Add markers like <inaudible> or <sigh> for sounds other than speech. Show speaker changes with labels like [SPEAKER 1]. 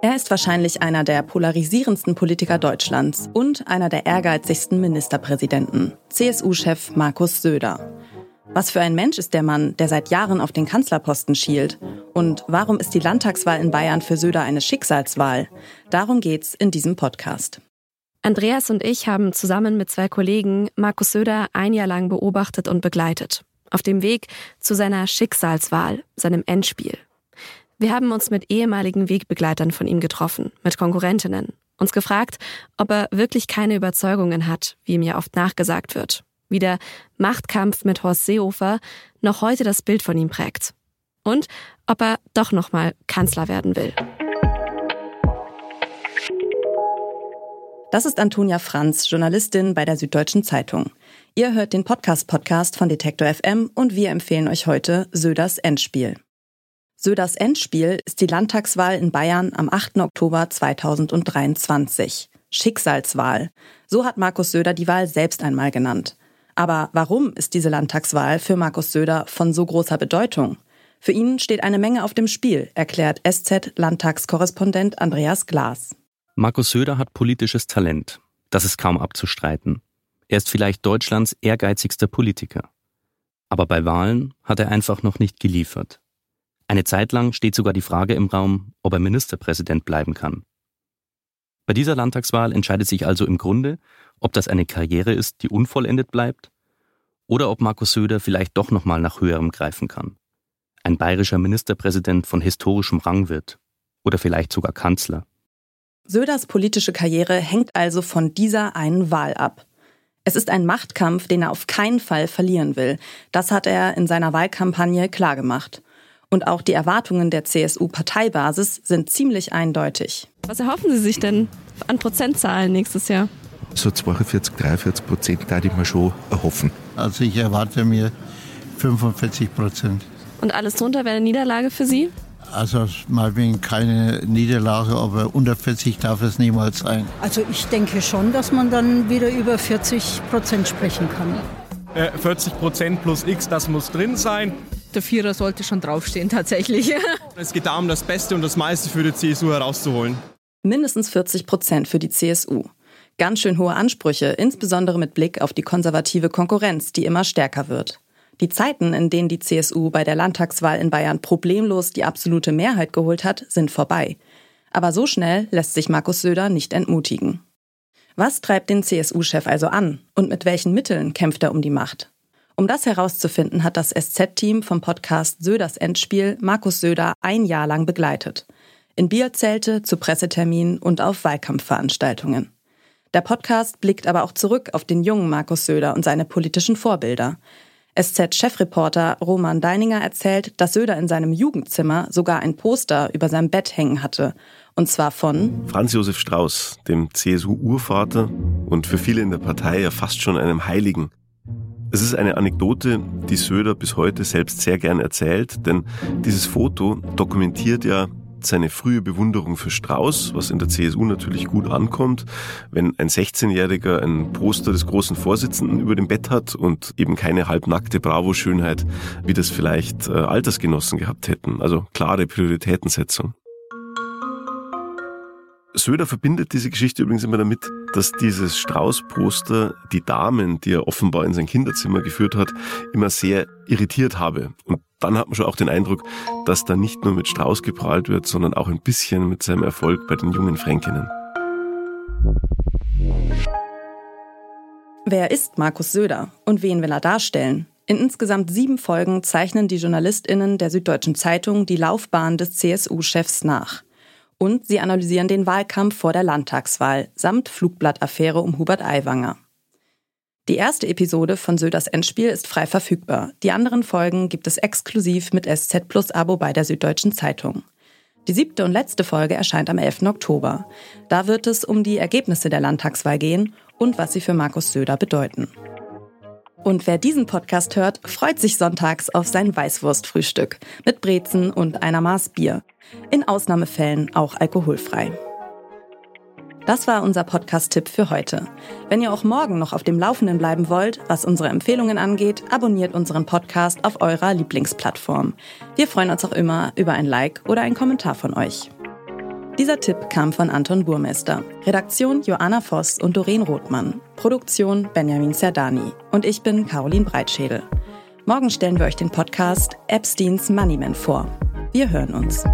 [SPEAKER 1] Er ist wahrscheinlich einer der polarisierendsten Politiker Deutschlands und einer der ehrgeizigsten Ministerpräsidenten, CSU-Chef Markus Söder. Was für ein Mensch ist der Mann, der seit Jahren auf den Kanzlerposten schielt? Und warum ist die Landtagswahl in Bayern für Söder eine Schicksalswahl? Darum geht's in diesem Podcast.
[SPEAKER 2] Andreas und ich haben zusammen mit zwei Kollegen Markus Söder ein Jahr lang beobachtet und begleitet. Auf dem Weg zu seiner Schicksalswahl, seinem Endspiel. Wir haben uns mit ehemaligen Wegbegleitern von ihm getroffen, mit Konkurrentinnen, uns gefragt, ob er wirklich keine Überzeugungen hat, wie ihm ja oft nachgesagt wird. Wie der Machtkampf mit Horst Seehofer noch heute das Bild von ihm prägt. Und ob er doch nochmal Kanzler werden will.
[SPEAKER 1] Das ist Antonia Franz, Journalistin bei der Süddeutschen Zeitung. Ihr hört den Podcast-Podcast von Detektor FM und wir empfehlen euch heute Söders Endspiel. Söders Endspiel ist die Landtagswahl in Bayern am 8. Oktober 2023. Schicksalswahl. So hat Markus Söder die Wahl selbst einmal genannt. Aber warum ist diese Landtagswahl für Markus Söder von so großer Bedeutung? Für ihn steht eine Menge auf dem Spiel, erklärt SZ-Landtagskorrespondent Andreas Glas.
[SPEAKER 3] Markus Söder hat politisches Talent. Das ist kaum abzustreiten. Er ist vielleicht Deutschlands ehrgeizigster Politiker. Aber bei Wahlen hat er einfach noch nicht geliefert. Eine Zeit lang steht sogar die Frage im Raum, ob er Ministerpräsident bleiben kann. Bei dieser Landtagswahl entscheidet sich also im Grunde, ob das eine Karriere ist, die unvollendet bleibt, oder ob Markus Söder vielleicht doch nochmal nach höherem greifen kann. Ein bayerischer Ministerpräsident von historischem Rang wird. Oder vielleicht sogar Kanzler.
[SPEAKER 1] Söders politische Karriere hängt also von dieser einen Wahl ab. Es ist ein Machtkampf, den er auf keinen Fall verlieren will. Das hat er in seiner Wahlkampagne klargemacht. Und auch die Erwartungen der CSU-Parteibasis sind ziemlich eindeutig.
[SPEAKER 2] Was erhoffen Sie sich denn an Prozentzahlen nächstes Jahr?
[SPEAKER 4] So 42, 43 Prozent da ich mir schon erhoffen.
[SPEAKER 5] Also ich erwarte mir 45 Prozent.
[SPEAKER 2] Und alles drunter wäre eine Niederlage für Sie?
[SPEAKER 5] Also mal wegen keine Niederlage, aber unter 40 darf es niemals sein.
[SPEAKER 6] Also ich denke schon, dass man dann wieder über 40 Prozent sprechen kann.
[SPEAKER 7] 40 äh, Prozent plus X, das muss drin sein.
[SPEAKER 8] Der Vierer sollte schon draufstehen, tatsächlich. <laughs>
[SPEAKER 7] es geht darum, das Beste und das meiste für die CSU herauszuholen.
[SPEAKER 1] Mindestens 40 Prozent für die CSU. Ganz schön hohe Ansprüche, insbesondere mit Blick auf die konservative Konkurrenz, die immer stärker wird. Die Zeiten, in denen die CSU bei der Landtagswahl in Bayern problemlos die absolute Mehrheit geholt hat, sind vorbei. Aber so schnell lässt sich Markus Söder nicht entmutigen. Was treibt den CSU-Chef also an und mit welchen Mitteln kämpft er um die Macht? Um das herauszufinden, hat das SZ-Team vom Podcast Söders Endspiel Markus Söder ein Jahr lang begleitet. In Bierzelte, zu Presseterminen und auf Wahlkampfveranstaltungen. Der Podcast blickt aber auch zurück auf den jungen Markus Söder und seine politischen Vorbilder. SZ-Chefreporter Roman Deininger erzählt, dass Söder in seinem Jugendzimmer sogar ein Poster über seinem Bett hängen hatte und zwar von
[SPEAKER 9] Franz Josef Strauß, dem CSU-Urvater und für viele in der Partei ja fast schon einem Heiligen. Es ist eine Anekdote, die Söder bis heute selbst sehr gern erzählt, denn dieses Foto dokumentiert ja seine frühe Bewunderung für Strauß, was in der CSU natürlich gut ankommt, wenn ein 16-Jähriger ein Poster des großen Vorsitzenden über dem Bett hat und eben keine halbnackte Bravo-Schönheit, wie das vielleicht äh, Altersgenossen gehabt hätten. Also klare Prioritätensetzung. Söder verbindet diese Geschichte übrigens immer damit, dass dieses Strauß-Poster die Damen, die er offenbar in sein Kinderzimmer geführt hat, immer sehr irritiert habe. Und dann hat man schon auch den Eindruck, dass da nicht nur mit Strauß geprahlt wird, sondern auch ein bisschen mit seinem Erfolg bei den jungen Fränkinnen.
[SPEAKER 1] Wer ist Markus Söder und wen will er darstellen? In insgesamt sieben Folgen zeichnen die JournalistInnen der Süddeutschen Zeitung die Laufbahn des CSU-Chefs nach. Und sie analysieren den Wahlkampf vor der Landtagswahl samt Flugblattaffäre um Hubert Aiwanger. Die erste Episode von Söders Endspiel ist frei verfügbar. Die anderen Folgen gibt es exklusiv mit SZ Plus Abo bei der Süddeutschen Zeitung. Die siebte und letzte Folge erscheint am 11. Oktober. Da wird es um die Ergebnisse der Landtagswahl gehen und was sie für Markus Söder bedeuten. Und wer diesen Podcast hört, freut sich sonntags auf sein Weißwurstfrühstück mit Brezen und einer Maß Bier. In Ausnahmefällen auch alkoholfrei. Das war unser Podcast-Tipp für heute. Wenn ihr auch morgen noch auf dem Laufenden bleiben wollt, was unsere Empfehlungen angeht, abonniert unseren Podcast auf eurer Lieblingsplattform. Wir freuen uns auch immer über ein Like oder einen Kommentar von euch. Dieser Tipp kam von Anton Burmester. Redaktion Joanna Voss und Doreen Rothmann. Produktion Benjamin Zerdani. Und ich bin Caroline Breitschädel. Morgen stellen wir euch den Podcast Epsteins Moneyman vor. Wir hören uns.